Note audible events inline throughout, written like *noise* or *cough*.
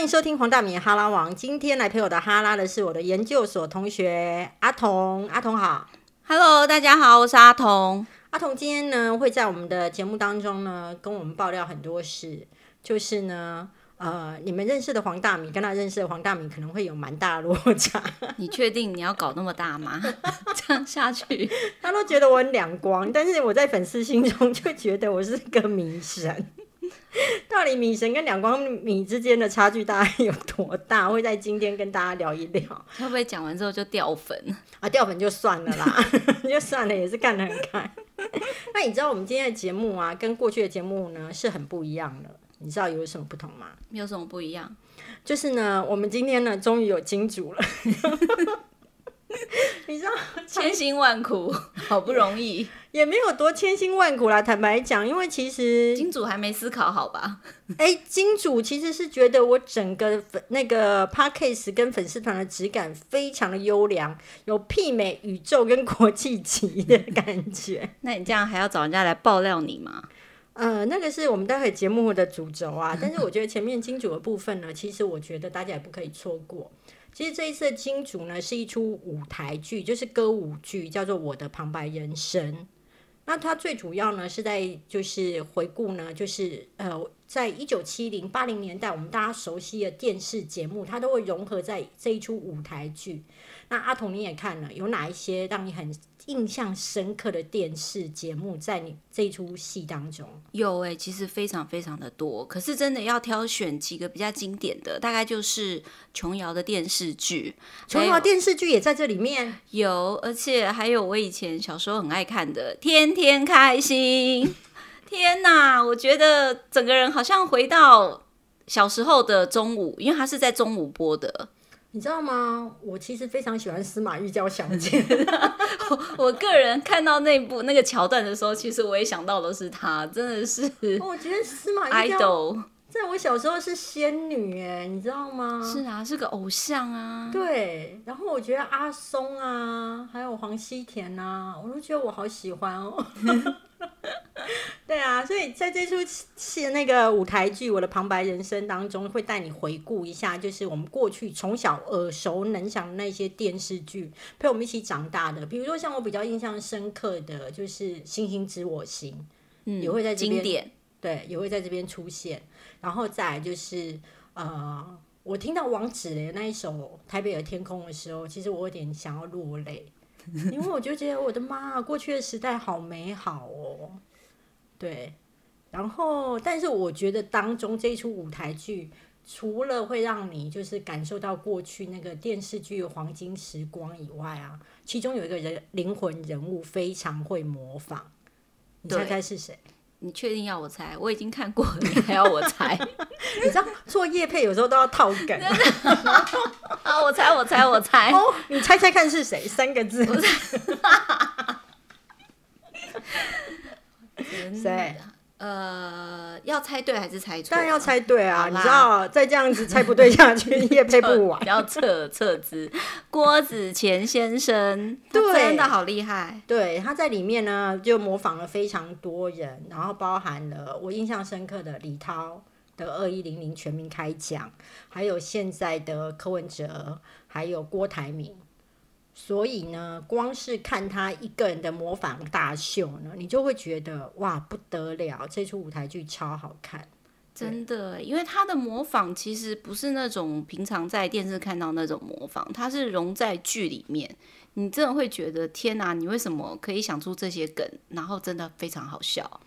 欢迎收听黄大米哈拉王。今天来陪我的哈拉的是我的研究所同学阿童，阿童好。Hello，大家好，我是阿童。阿童今天呢会在我们的节目当中呢跟我们爆料很多事，就是呢。呃，你们认识的黄大米跟他认识的黄大米可能会有蛮大的落差。你确定你要搞那么大吗？*laughs* 这样下去，他都觉得我很两光，但是我在粉丝心中就觉得我是个明神。*laughs* 到底米神跟两光米之间的差距大概有多大？会在今天跟大家聊一聊。会不会讲完之后就掉粉？啊，掉粉就算了啦，*laughs* 就算了，也是看得很开。那你知道我们今天的节目啊，跟过去的节目呢是很不一样的。你知道有什么不同吗？有什么不一样？就是呢，我们今天呢，终于有金主了。*laughs* 你知道，千辛万苦，*laughs* 好不容易，也没有多千辛万苦啦。坦白讲，因为其实金主还没思考好吧？哎、金主其实是觉得我整个粉那个 podcast 跟粉丝团的质感非常的优良，有媲美宇宙跟国际级的感觉。*laughs* 那你这样还要找人家来爆料你吗？呃，那个是我们待会节目的主轴啊，但是我觉得前面金主的部分呢，其实我觉得大家也不可以错过。其实这一次的金主呢，是一出舞台剧，就是歌舞剧，叫做《我的旁白人生》。那它最主要呢是在就是回顾呢，就是呃，在一九七零八零年代，我们大家熟悉的电视节目，它都会融合在这一出舞台剧。那阿童你也看了，有哪一些让你很印象深刻的电视节目在你这出戏当中？有哎、其实非常非常的多，可是真的要挑选几个比较经典的，大概就是琼瑶的电视剧，琼瑶电视剧也在这里面。有，而且还有我以前小时候很爱看的《天天开心》。天呐，我觉得整个人好像回到小时候的中午，因为它是在中午播的。你知道吗？我其实非常喜欢司马玉娇小姐。*laughs* 我个人看到那部那个桥段的时候，其实我也想到的是她，真的是我觉得司马玉娇 idol。在我小时候是仙女哎，你知道吗？是啊，是个偶像啊。对，然后我觉得阿松啊，还有黄西田啊，我都觉得我好喜欢哦。*laughs* 对啊，所以在这出戏那个舞台剧《我的旁白人生》当中，会带你回顾一下，就是我们过去从小耳熟能详的那些电视剧，陪我们一起长大的。比如说像我比较印象深刻的就是《星星知我心》，嗯，也会在这边经典。对，也会在这边出现。然后再来就是呃，我听到王子雷那一首《台北的天空》的时候，其实我有点想要落泪，*laughs* 因为我就觉得我的妈啊，过去的时代好美好哦。对，然后但是我觉得当中这一出舞台剧。除了会让你就是感受到过去那个电视剧的黄金时光以外啊，其中有一个人灵魂人物非常会模仿，你猜猜是谁？你确定要我猜？我已经看过了，你还要我猜？*laughs* 你知道做叶配有时候都要套梗。*laughs* 啊，我猜，我猜，我猜。哦，你猜猜看是谁？三个字。谁？呃，要猜对还是猜错？当然要猜对啊！你知道，再这样子猜不对下去，你也 *laughs* 配不完比。较测测资。郭子乾先生，真的好厉害。对，他在里面呢，就模仿了非常多人，然后包含了我印象深刻的李涛的二一零零全民开讲，还有现在的柯文哲，还有郭台铭。所以呢，光是看他一个人的模仿大秀呢，你就会觉得哇不得了，这出舞台剧超好看。真的，因为他的模仿其实不是那种平常在电视看到那种模仿，他是融在剧里面，你真的会觉得天哪，你为什么可以想出这些梗？然后真的非常好笑。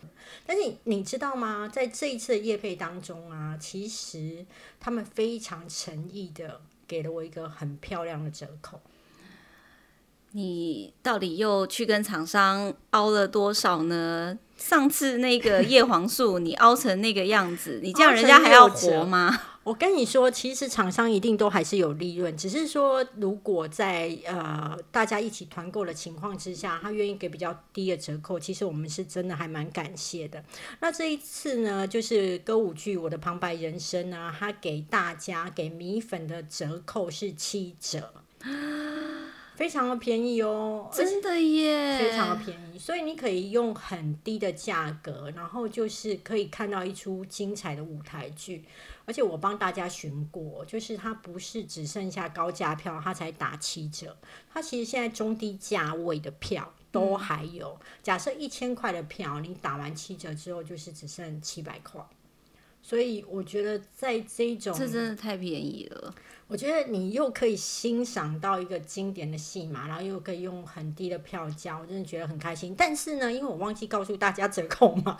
但是你你知道吗？在这一次的夜配当中啊，其实他们非常诚意的给了我一个很漂亮的折扣。你到底又去跟厂商凹了多少呢？上次那个叶黄素，你凹成那个样子，你这样人家还要活吗？*laughs* 我跟你说，其实厂商一定都还是有利润，只是说如果在呃大家一起团购的情况之下，他愿意给比较低的折扣，其实我们是真的还蛮感谢的。那这一次呢，就是歌舞剧《我的旁白人生》呢，他给大家给米粉的折扣是七折。*gasps* *laughs* 非常的便宜哦，真的耶，非常的便宜，所以你可以用很低的价格，然后就是可以看到一出精彩的舞台剧。而且我帮大家询过，就是它不是只剩下高价票，它才打七折。它其实现在中低价位的票都还有。假设一千块的票，你打完七折之后，就是只剩七百块。所以我觉得在这种，这真的太便宜了。我觉得你又可以欣赏到一个经典的戏码，然后又可以用很低的票价，我真的觉得很开心。但是呢，因为我忘记告诉大家折扣嘛。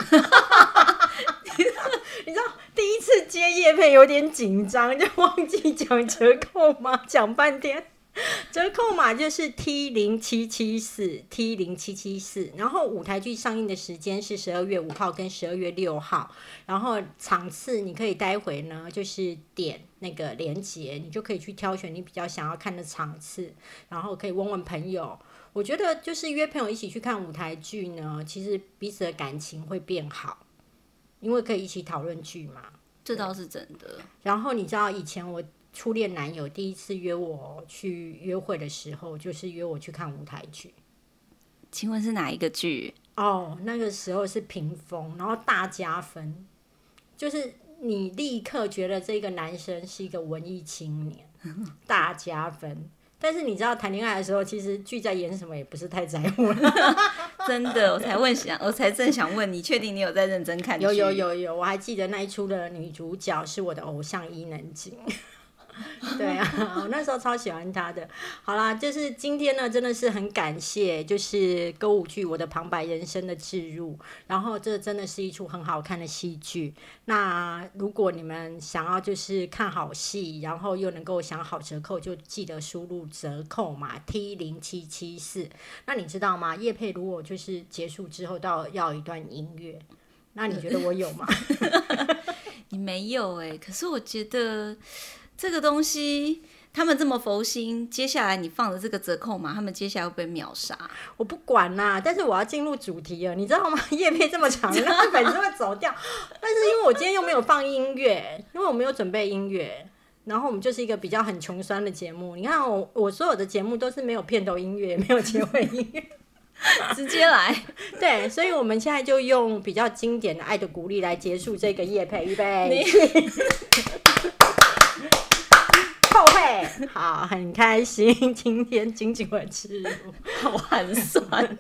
你知道你知道第一次接叶配有点紧张，就忘记讲折扣吗？讲半天，*laughs* 折扣码就是 T 零七七四 T 零七七四。然后舞台剧上映的时间是十二月五号跟十二月六号。然后场次你可以待会呢，就是点那个连接，你就可以去挑选你比较想要看的场次，然后可以问问朋友。我觉得就是约朋友一起去看舞台剧呢，其实彼此的感情会变好。因为可以一起讨论剧嘛，这倒是真的。然后你知道以前我初恋男友第一次约我去约会的时候，就是约我去看舞台剧。请问是哪一个剧？哦，那个时候是屏风，然后大加分，就是你立刻觉得这个男生是一个文艺青年，大加分。但是你知道谈恋爱的时候，其实剧在演什么也不是太在乎了。*laughs* 真的，我才问想，我才正想问你，确定你有在认真看？有有有有，我还记得那一出的女主角是我的偶像伊能静。*laughs* 对啊，*laughs* 我那时候超喜欢他的。好啦，就是今天呢，真的是很感谢，就是歌舞剧《我的旁白人生》的置入。然后这真的是一出很好看的戏剧。那如果你们想要就是看好戏，然后又能够享好折扣，就记得输入折扣码 T 零七七四。那你知道吗？叶佩如果就是结束之后到要一段音乐，那你觉得我有吗？*laughs* 你没有哎，可是我觉得。这个东西，他们这么佛心，接下来你放的这个折扣嘛，他们接下来会被秒杀。我不管啦，但是我要进入主题了，你知道吗？*laughs* 叶配这么长，那粉丝会走掉。但是因为我今天又没有放音乐，因为我没有准备音乐，然后我们就是一个比较很穷酸的节目。你看我，我所有的节目都是没有片头音乐，也没有结尾音乐，直接来。*laughs* 对，所以我们现在就用比较经典的《爱的鼓励》来结束这个夜配，预备。*laughs* 好，很开心。*laughs* 今天经济会吃，好寒酸。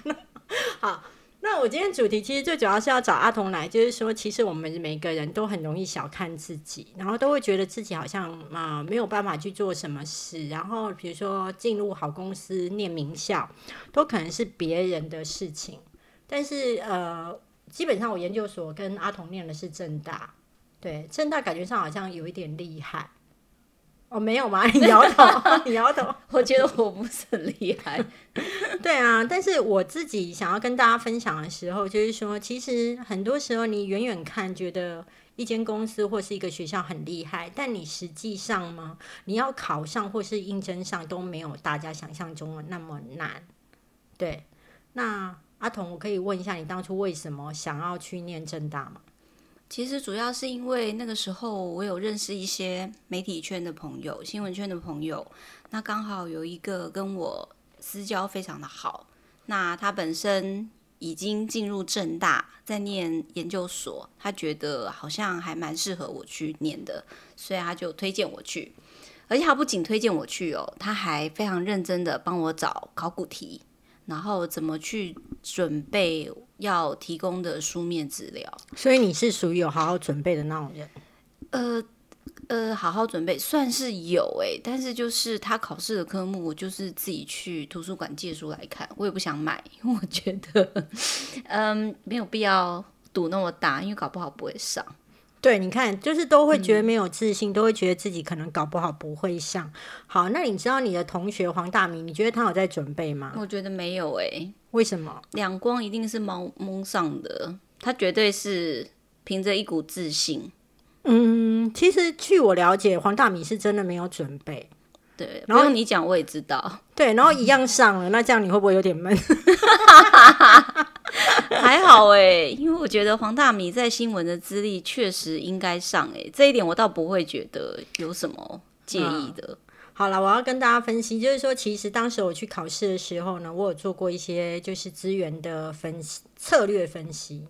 好，那我今天主题其实最主要是要找阿童来，就是说，其实我们每个人都很容易小看自己，然后都会觉得自己好像啊没有办法去做什么事。然后比如说进入好公司、念名校，都可能是别人的事情。但是呃，基本上我研究所跟阿童念的是正大，对正大感觉上好像有一点厉害。哦，没有吗？你摇头，*laughs* 你摇头。我觉得我不是很厉害。*laughs* 对啊，但是我自己想要跟大家分享的时候，就是说，其实很多时候你远远看觉得一间公司或是一个学校很厉害，但你实际上吗？你要考上或是应征上都没有大家想象中的那么难。对，那阿童，我可以问一下，你当初为什么想要去念正大吗？其实主要是因为那个时候我有认识一些媒体圈的朋友、新闻圈的朋友，那刚好有一个跟我私交非常的好，那他本身已经进入正大，在念研究所，他觉得好像还蛮适合我去念的，所以他就推荐我去，而且他不仅推荐我去哦，他还非常认真的帮我找考古题。然后怎么去准备要提供的书面资料？所以你是属于有好好准备的那种人。呃呃，好好准备算是有哎，但是就是他考试的科目，我就是自己去图书馆借书来看，我也不想买，因为我觉得 *laughs* 嗯没有必要赌那么大，因为搞不好不会上。对，你看，就是都会觉得没有自信，都会觉得自己可能搞不好不会上。好，那你知道你的同学黄大明，你觉得他有在准备吗？我觉得没有诶，为什么？两光一定是蒙蒙上的，他绝对是凭着一股自信。嗯，其实据我了解，黄大明是真的没有准备。对，然后你讲我也知道。对，然后一样上了，那这样你会不会有点闷？*laughs* *laughs* 还好哎，因为我觉得黄大米在新闻的资历确实应该上哎，这一点我倒不会觉得有什么介意的。好了，我要跟大家分析，就是说，其实当时我去考试的时候呢，我有做过一些就是资源的分析、策略分析。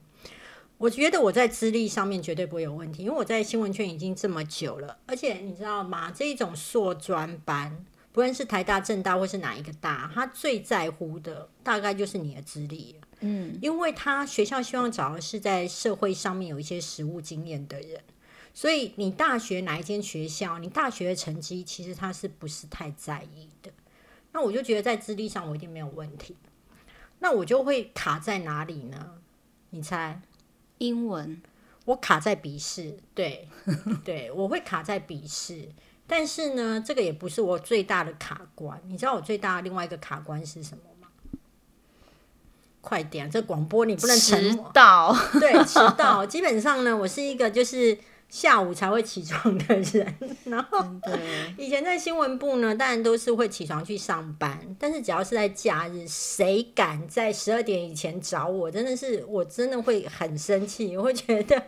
我觉得我在资历上面绝对不会有问题，因为我在新闻圈已经这么久了，而且你知道吗？这一种硕专班，不论是台大、政大或是哪一个大，他最在乎的大概就是你的资历，嗯，因为他学校希望找的是在社会上面有一些实务经验的人。所以你大学哪一间学校，你大学的成绩其实他是不是太在意的？那我就觉得在资历上我一定没有问题。那我就会卡在哪里呢？你猜？英文？我卡在笔试，对对，我会卡在笔试。但是呢，这个也不是我最大的卡关。你知道我最大的另外一个卡关是什么吗？快点，这广播你不能迟到。对，迟到。*laughs* 基本上呢，我是一个就是。下午才会起床的人，*laughs* 然后以前在新闻部呢，当然都是会起床去上班。但是只要是在假日，谁敢在十二点以前找我，真的是我真的会很生气。我会觉得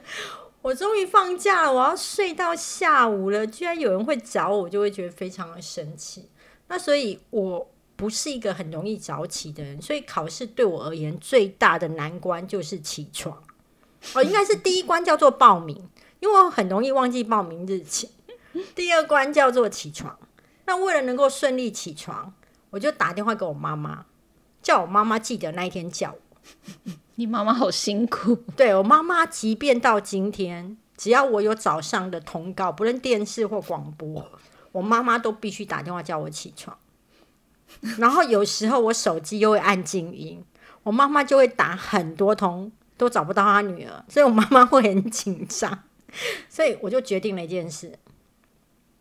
我终于放假了，我要睡到下午了，居然有人会找我，就会觉得非常的生气。那所以我不是一个很容易早起的人，所以考试对我而言最大的难关就是起床。哦，应该是第一关叫做报名。因为我很容易忘记报名日期。第二关叫做起床。那为了能够顺利起床，我就打电话给我妈妈，叫我妈妈记得那一天叫我。你妈妈好辛苦。对我妈妈，即便到今天，只要我有早上的通告，不论电视或广播，我妈妈都必须打电话叫我起床。然后有时候我手机又会按静音，我妈妈就会打很多通，都找不到她女儿，所以我妈妈会很紧张。所以我就决定了一件事，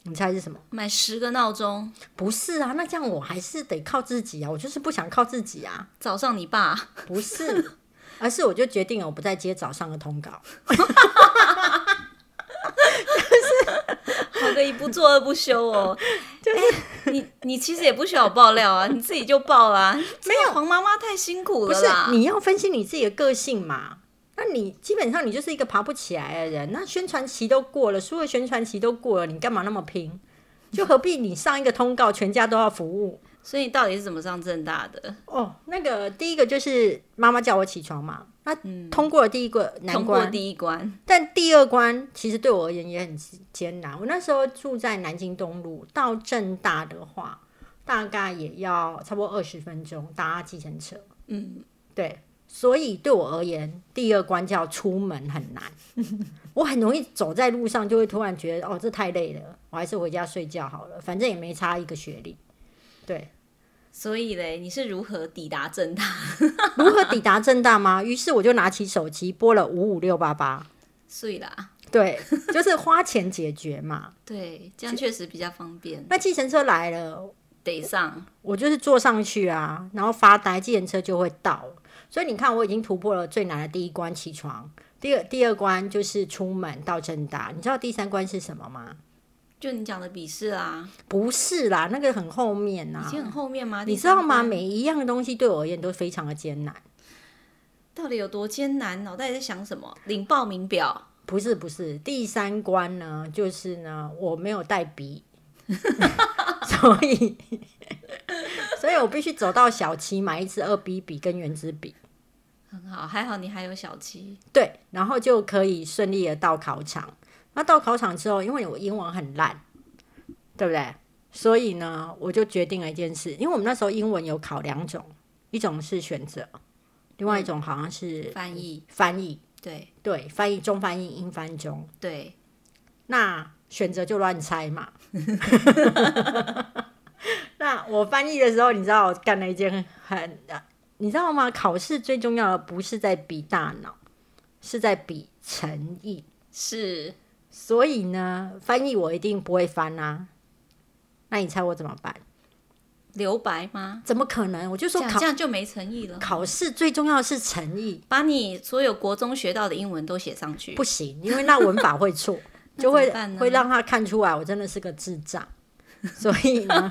你猜是什么？买十个闹钟？不是啊，那这样我还是得靠自己啊，我就是不想靠自己啊。早上你爸？不是，而是我就决定了，我不再接早上的通告。*laughs* 就 *laughs* 是好个一不做二不休哦。*laughs* 就是你你其实也不需要爆料啊，你自己就爆啊。*laughs* 没有黄妈妈太辛苦了不是。你要分析你自己的个性嘛。那你基本上你就是一个爬不起来的人。那宣传期都过了，所有宣传期都过了，你干嘛那么拼？就何必你上一个通告，全家都要服务？所以你到底是怎么上正大的？哦，那个第一个就是妈妈叫我起床嘛。那通过了第一个难关，第一关。但第二关其实对我而言也很艰难。我那时候住在南京东路，到正大的话，大概也要差不多二十分钟搭计程车。嗯，对。所以对我而言，第二关叫出门很难。*laughs* 我很容易走在路上，就会突然觉得哦，这太累了，我还是回家睡觉好了，反正也没差一个学历。对，所以嘞，你是如何抵达正大？*laughs* 如何抵达正大吗？于是我就拿起手机拨了五五六八八，*laughs* 睡啦。对，就是花钱解决嘛。*laughs* 对，这样确实比较方便。那计程车来了，得上，我就是坐上去啊，然后发呆，计程车就会到。所以你看，我已经突破了最难的第一关，起床。第二第二关就是出门到正大。你知道第三关是什么吗？就你讲的笔试啊？不是啦，那个很后面呐。已经很后面吗？你知道吗？每一样东西对我而言都非常的艰难。到底有多艰难？脑袋在想什么？领报名表？不是不是，第三关呢，就是呢，我没有带笔，*laughs* 所以，*laughs* 所以我必须走到小七买一支二 B 笔跟圆珠笔。很好，还好你还有小七，对，然后就可以顺利的到考场。那到考场之后，因为我英文很烂，对不对？所以呢，我就决定了一件事，因为我们那时候英文有考两种，一种是选择，另外一种好像是翻译。翻译，对对，翻译中翻译英翻中，对。那选择就乱猜嘛。*laughs* 那我翻译的时候，你知道我干了一件很。你知道吗？考试最重要的不是在比大脑，是在比诚意。是，所以呢，翻译我一定不会翻啊。那你猜我怎么办？留白吗？怎么可能？我就说考这样就没诚意了。考试最重要的是诚意，把你所有国中学到的英文都写上去。不行，因为那文法会错，*laughs* 就会会让他看出来我真的是个智障。*laughs* 所以呢。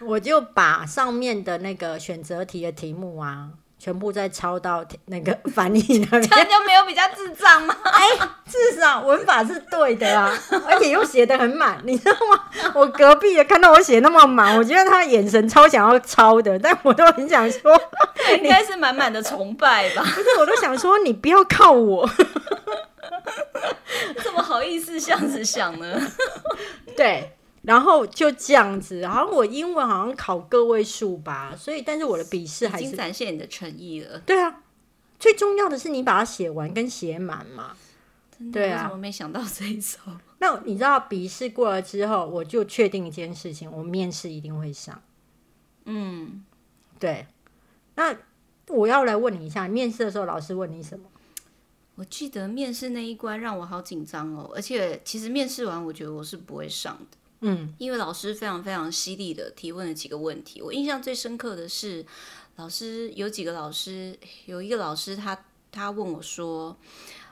我就把上面的那个选择题的题目啊，全部再抄到那个 *laughs* 翻译那边。这样就没有比较智障吗？*laughs* 哎至少文法是对的啊，*laughs* 而且又写的很满，你知道吗？我隔壁的看到我写那么满，我觉得他的眼神超想要抄的，但我都很想说，应该是满满的崇拜吧？不是，我都想说你不要靠我。怎么好意思这样子想呢？对，然后就这样子，好像我英文好像考个位数吧，所以但是我的笔试还是已经展现你的诚意了。对啊，最重要的是你把它写完跟写满嘛。真的对啊为什么没想到这一招？那你知道笔试过了之后，我就确定一件事情，我面试一定会上。嗯，对，那我要来问你一下，面试的时候老师问你什么？我记得面试那一关让我好紧张哦，而且其实面试完我觉得我是不会上的，嗯，因为老师非常非常犀利的提问了几个问题。我印象最深刻的是，老师有几个老师，有一个老师他他问我说，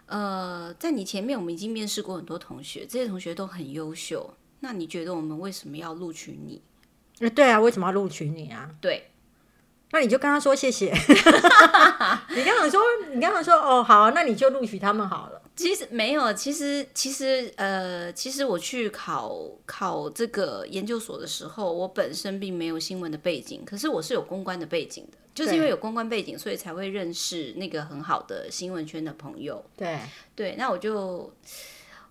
呃，在你前面我们已经面试过很多同学，这些同学都很优秀，那你觉得我们为什么要录取你？呃对啊，为什么要录取你啊？对，那你就跟他说谢谢。*laughs* 你刚刚说，你刚刚说哦好，那你就录取他们好了。其实没有，其实其实呃，其实我去考考这个研究所的时候，我本身并没有新闻的背景，可是我是有公关的背景的，就是因为有公关背景，所以才会认识那个很好的新闻圈的朋友。对，对，那我就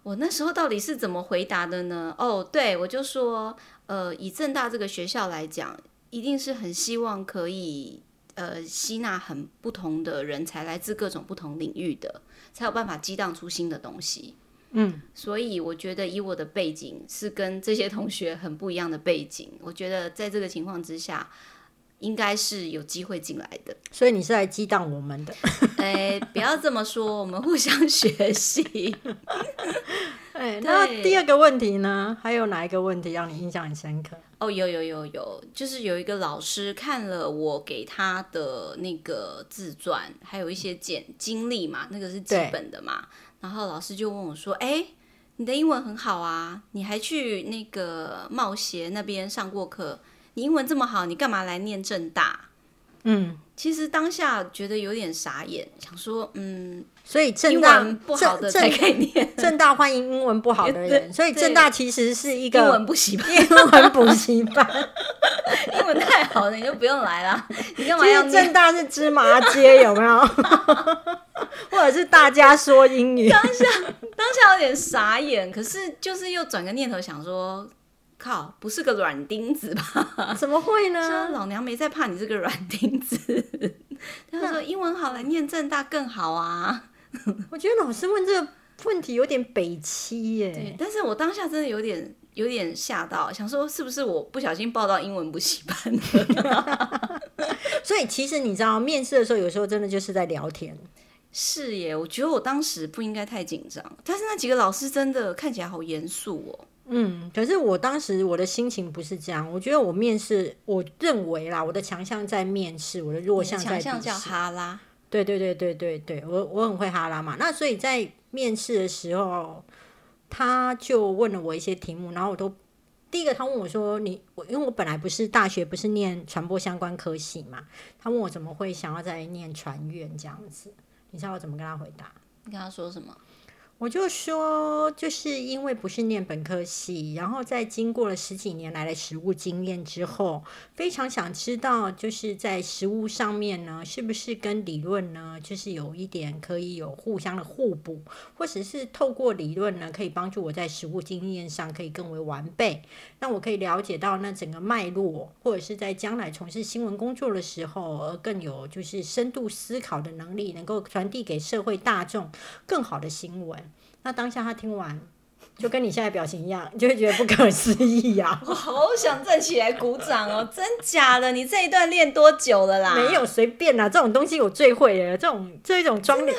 我那时候到底是怎么回答的呢？哦，对我就说，呃，以正大这个学校来讲，一定是很希望可以呃吸纳很不同的人才，来自各种不同领域的，才有办法激荡出新的东西。嗯，所以我觉得以我的背景是跟这些同学很不一样的背景，我觉得在这个情况之下，应该是有机会进来的。所以你是来激荡我们的。*laughs* 哎，不要这么说，我们互相学习。哎，那第二个问题呢？还有哪一个问题让你印象很深刻？哦，有有有有，就是有一个老师看了我给他的那个自传，还有一些简经历嘛，那个是基本的嘛。然后老师就问我说：“哎，你的英文很好啊，你还去那个冒协那边上过课，你英文这么好，你干嘛来念正大？”嗯，其实当下觉得有点傻眼，想说，嗯，所以正大不好的正才可以念，正大欢迎英文不好的人，所以正大其实是一英个文补习班，英文补习班。*laughs* 英文太好了，你就不用来了，你干嘛其要正大是芝麻街，有没有？*laughs* 或者是大家说英语？当下当下有点傻眼，可是就是又转个念头想说，靠，不是个软钉子吧？怎么会呢？老娘没在怕你这个软钉子。他说英文好来念正大更好啊。*laughs* 我觉得老师问这个问题有点北七耶。对，但是我当下真的有点有点吓到，想说是不是我不小心报到英文补习班了？*laughs* 所以其实你知道，面试的时候有时候真的就是在聊天。是耶，我觉得我当时不应该太紧张，但是那几个老师真的看起来好严肃哦。嗯，可是我当时我的心情不是这样，我觉得我面试，我认为啦，我的强项在面试，我的弱项在强项叫哈拉，对对对对对对，我我很会哈拉嘛。那所以在面试的时候，他就问了我一些题目，然后我都第一个他问我说：“你我因为我本来不是大学不是念传播相关科系嘛，他问我怎么会想要再念传院这样子？你知道我怎么跟他回答？你跟他说什么？我就说，就是因为不是念本科系，然后在经过了十几年来的实务经验之后，非常想知道，就是在实务上面呢，是不是跟理论呢，就是有一点可以有互相的互补，或者是透过理论呢，可以帮助我在实务经验上可以更为完备，让我可以了解到那整个脉络，或者是在将来从事新闻工作的时候，而更有就是深度思考的能力，能够传递给社会大众更好的新闻。那当下他听完，就跟你现在表情一样，就会觉得不可思议呀、我好想站起来鼓掌哦！真假的？你这一段练多久了啦？没有随便啦，这种东西我最会了，这种这一种装厉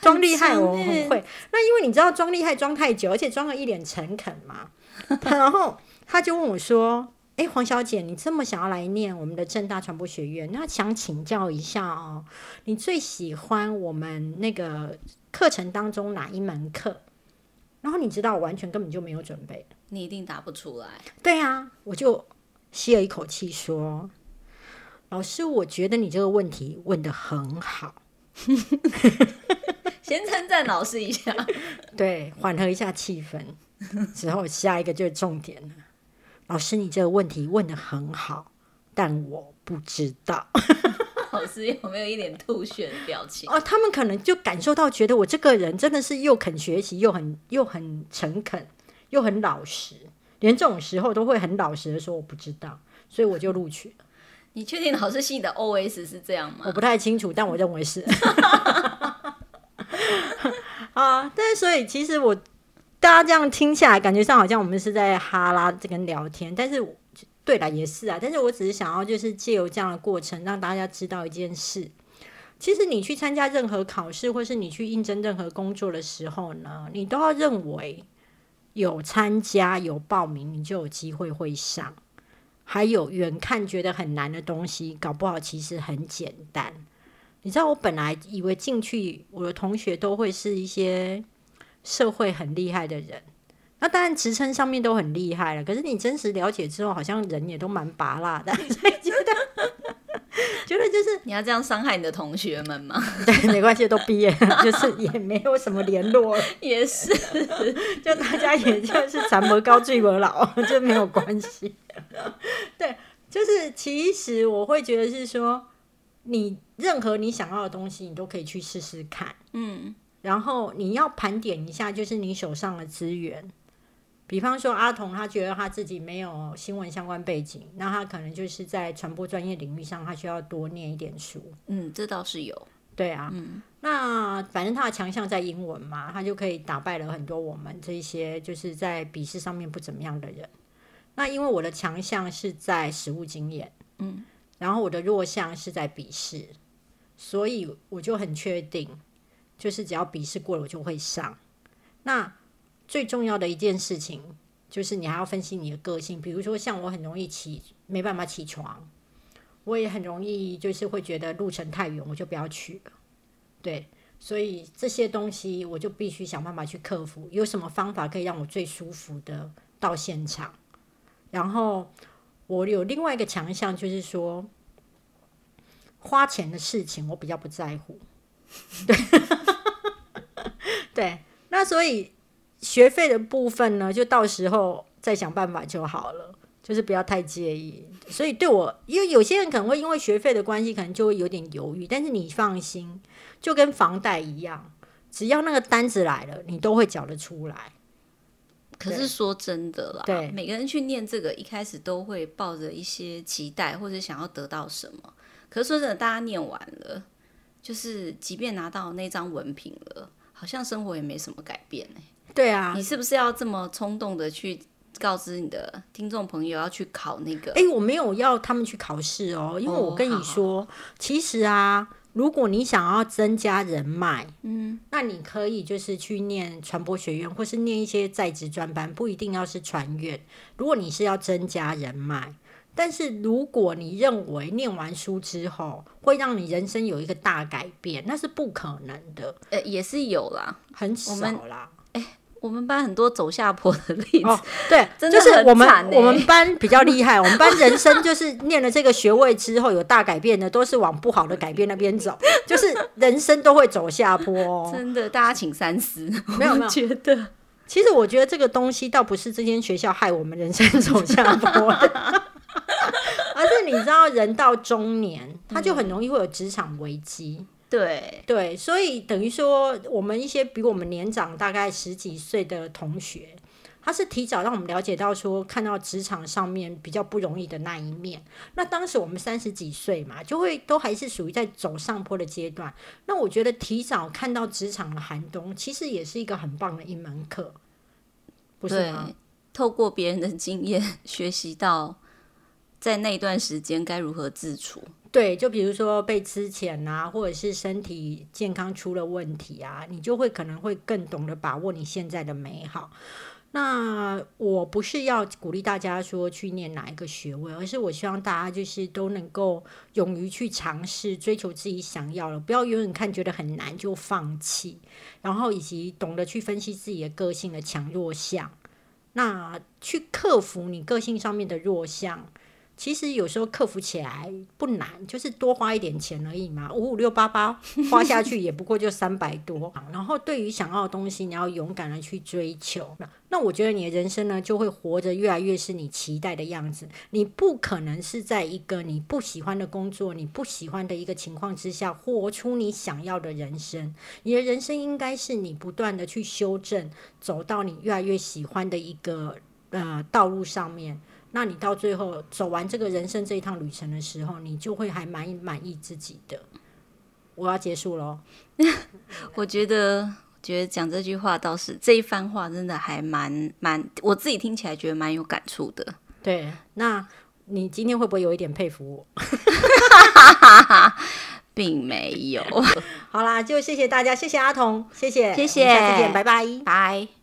装厉害我很会。那因为你知道装厉害装太久，而且装了一脸诚恳嘛，*laughs* 然后他就问我说。哎，黄小姐，你这么想要来念我们的正大传播学院，那想请教一下哦，你最喜欢我们那个课程当中哪一门课？然后你知道，我完全根本就没有准备。你一定答不出来。对啊，我就吸了一口气说：“老师，我觉得你这个问题问的很好。先称赞老师一下，*laughs* 对，缓和一下气氛。之后下一个就是重点了。老师，你这个问题问的很好，但我不知道。老师有没有一点吐血的表情？哦，他们可能就感受到，觉得我这个人真的是又肯学习，又很又很诚恳，又很老实，连这种时候都会很老实的说我不知道，所以我就录取了。*laughs* 你确定老师心里的 O S 是这样吗？我不太清楚，但我认为是。*laughs* 啊，但是所以其实我大家这样听下来，感觉上好像我们是在哈拉这跟聊天，但是对了也是啊，但是我只是想要就是借由这样的过程，让大家知道一件事。其实你去参加任何考试，或是你去应征任何工作的时候呢，你都要认为有参加有报名，你就有机会会上。还有远看觉得很难的东西，搞不好其实很简单。你知道，我本来以为进去我的同学都会是一些社会很厉害的人，那当然职称上面都很厉害了。可是你真实了解之后，好像人也都蛮拔辣的，所以觉得 *laughs* 觉得就是你要这样伤害你的同学们吗？*laughs* 对，没关系，都毕业了，就是也没有什么联络了，*laughs* 也是，就大家也就是长不高，坠不老，就没有关系。对，就是其实我会觉得是说。你任何你想要的东西，你都可以去试试看。嗯，然后你要盘点一下，就是你手上的资源。比方说阿童，他觉得他自己没有新闻相关背景，那他可能就是在传播专业领域上，他需要多念一点书。嗯，这倒是有。对啊，嗯，那反正他的强项在英文嘛，他就可以打败了很多我们这些就是在笔试上面不怎么样的人。那因为我的强项是在实务经验，嗯。然后我的弱项是在笔试，所以我就很确定，就是只要笔试过了，我就会上。那最重要的一件事情就是你还要分析你的个性，比如说像我很容易起没办法起床，我也很容易就是会觉得路程太远，我就不要去了。对，所以这些东西我就必须想办法去克服。有什么方法可以让我最舒服的到现场？然后。我有另外一个强项，就是说花钱的事情我比较不在乎。*laughs* 对，*laughs* 对，那所以学费的部分呢，就到时候再想办法就好了，就是不要太介意。所以对我，因为有些人可能会因为学费的关系，可能就会有点犹豫。但是你放心，就跟房贷一样，只要那个单子来了，你都会缴得出来。可是说真的啦，对每个人去念这个，一开始都会抱着一些期待，或者想要得到什么。可是说真的，大家念完了，就是即便拿到那张文凭了，好像生活也没什么改变呢。对啊，你是不是要这么冲动的去告知你的听众朋友要去考那个？哎，我没有要他们去考试哦，因为我跟你说，其实啊。如果你想要增加人脉，嗯，那你可以就是去念传播学院，或是念一些在职专班，不一定要是传院。如果你是要增加人脉，但是如果你认为念完书之后会让你人生有一个大改变，那是不可能的。呃，也是有啦，很少啦。我们班很多走下坡的例子，对，*laughs* 就是我们我们班比较厉害。我们班人生就是念了这个学位之后有大改变的，都是往不好的改变那边走，*laughs* 就是人生都会走下坡。真的，大家请三思。没有没有，觉得其实我觉得这个东西倒不是这间学校害我们人生走下坡，*laughs* 而是你知道，人到中年他就很容易会有职场危机。对对，所以等于说，我们一些比我们年长大概十几岁的同学，他是提早让我们了解到说，看到职场上面比较不容易的那一面。那当时我们三十几岁嘛，就会都还是属于在走上坡的阶段。那我觉得提早看到职场的寒冬，其实也是一个很棒的一门课，不是吗？透过别人的经验 *laughs* 学习到，在那段时间该如何自处。对，就比如说被之前啊，或者是身体健康出了问题啊，你就会可能会更懂得把握你现在的美好。那我不是要鼓励大家说去念哪一个学位，而是我希望大家就是都能够勇于去尝试，追求自己想要的，不要永远看觉得很难就放弃，然后以及懂得去分析自己的个性的强弱项，那去克服你个性上面的弱项。其实有时候克服起来不难，就是多花一点钱而已嘛，五五六八八花下去也不过就三百多。*laughs* 然后对于想要的东西，你要勇敢的去追求。那我觉得你的人生呢，就会活着越来越是你期待的样子。你不可能是在一个你不喜欢的工作、你不喜欢的一个情况之下，活出你想要的人生。你的人生应该是你不断的去修正，走到你越来越喜欢的一个呃道路上面。那你到最后走完这个人生这一趟旅程的时候，你就会还蛮满意自己的。我要结束喽。*laughs* 我觉得。觉得讲这句话倒是这一番话真的还蛮蛮，我自己听起来觉得蛮有感触的。对，那你今天会不会有一点佩服我？*laughs* 并没有。好啦，就谢谢大家，谢谢阿童，谢谢，谢谢，再见，拜拜，拜。